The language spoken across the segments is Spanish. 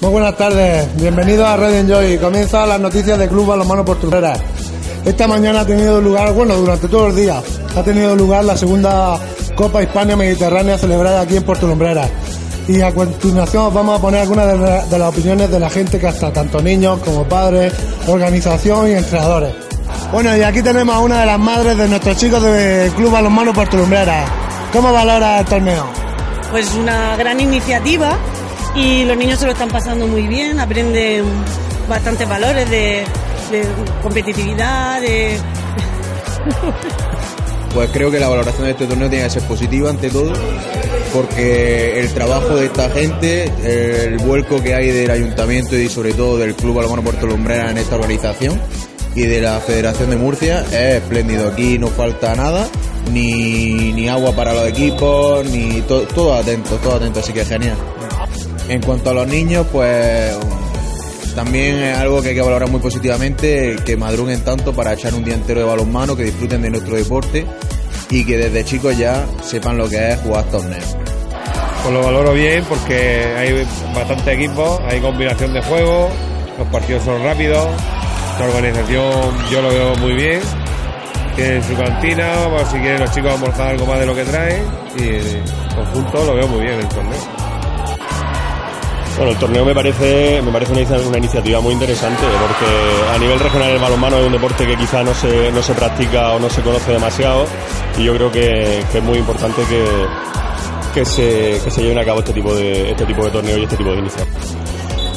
Muy buenas tardes, bienvenidos a Red Enjoy. Comienza las noticias de Club Balonmano Portuguera. Esta mañana ha tenido lugar, bueno, durante todos los días, ha tenido lugar la segunda Copa Hispania Mediterránea celebrada aquí en Puerto Lumbrera. Y a continuación os vamos a poner algunas de las opiniones de la gente que hasta tanto niños como padres, organización y entrenadores. Bueno, y aquí tenemos a una de las madres de nuestros chicos del Club Balonmano Puerto Lumbrera. ¿Cómo valora el torneo? pues una gran iniciativa y los niños se lo están pasando muy bien, aprenden bastantes valores de, competitividad, de... Pues creo que la valoración de este torneo tiene que ser positiva ante todo, porque el trabajo de esta gente, el vuelco que hay del ayuntamiento y sobre todo del Club Balonmano Puerto Lumbrera en esta organización y de la Federación de Murcia es espléndido. Aquí no falta nada, ni, ni agua para los equipos, ni to- todo atento, todo atento, así que genial. En cuanto a los niños, pues también es algo que hay que valorar muy positivamente, que madruguen tanto para echar un día entero de balonmano, que disfruten de nuestro deporte y que desde chicos ya sepan lo que es jugar torneos. Pues lo valoro bien porque hay bastante equipos, hay combinación de juego, los partidos son rápidos, la organización yo lo veo muy bien, tienen su cantina, si quieren los chicos almorzar algo más de lo que traen y en conjunto lo veo muy bien el torneo. Bueno, el torneo me parece, me parece una, inicia- una iniciativa muy interesante porque a nivel regional el balonmano es un deporte que quizá no se, no se practica o no se conoce demasiado y yo creo que, es muy importante que, que, se, que se lleven a cabo este tipo de, este tipo de torneos y este tipo de iniciativas.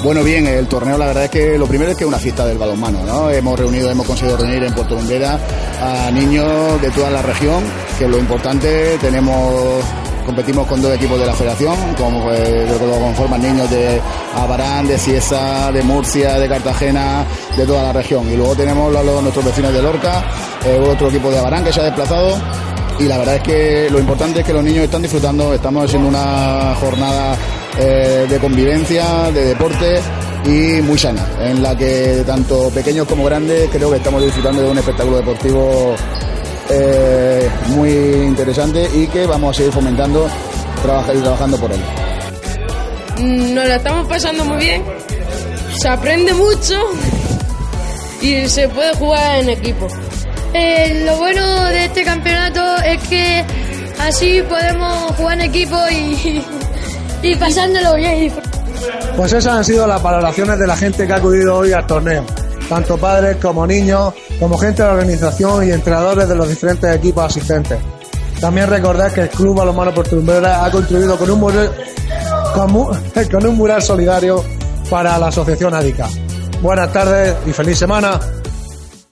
Bueno, bien, el torneo la verdad es que lo primero es que es una fiesta del balonmano, ¿no? Hemos reunido, hemos conseguido reunir en Puerto Lumbrera a niños de toda la región, que lo importante, tenemos competimos con dos equipos de la federación, como eh, lo conforman niños de Abarán, de Ciesa, de Murcia, de Cartagena, de toda la región. Y luego tenemos nuestros vecinos de Lorca, eh, otro equipo de Abarán que se ha desplazado. Y la verdad es que lo importante es que los niños están disfrutando, estamos haciendo una jornada eh, de convivencia, de deporte y muy sana, en la que tanto pequeños como grandes creo que estamos disfrutando de un espectáculo deportivo eh, muy interesante y que vamos a seguir fomentando trabajar y trabajando por él. Mm, Nos lo estamos pasando muy bien, se aprende mucho y se puede jugar en equipo. Eh, lo bueno de este campeonato es que así podemos jugar en equipo y, y pasándolo bien. Pues esas han sido las valoraciones de la gente que ha acudido hoy al torneo. Tanto padres como niños, como gente de la organización y entrenadores de los diferentes equipos asistentes. También recordar que el Club Balonmano Puerto Lumbrera ha contribuido con un, mural, con, con un mural solidario para la Asociación ADICA. Buenas tardes y feliz semana.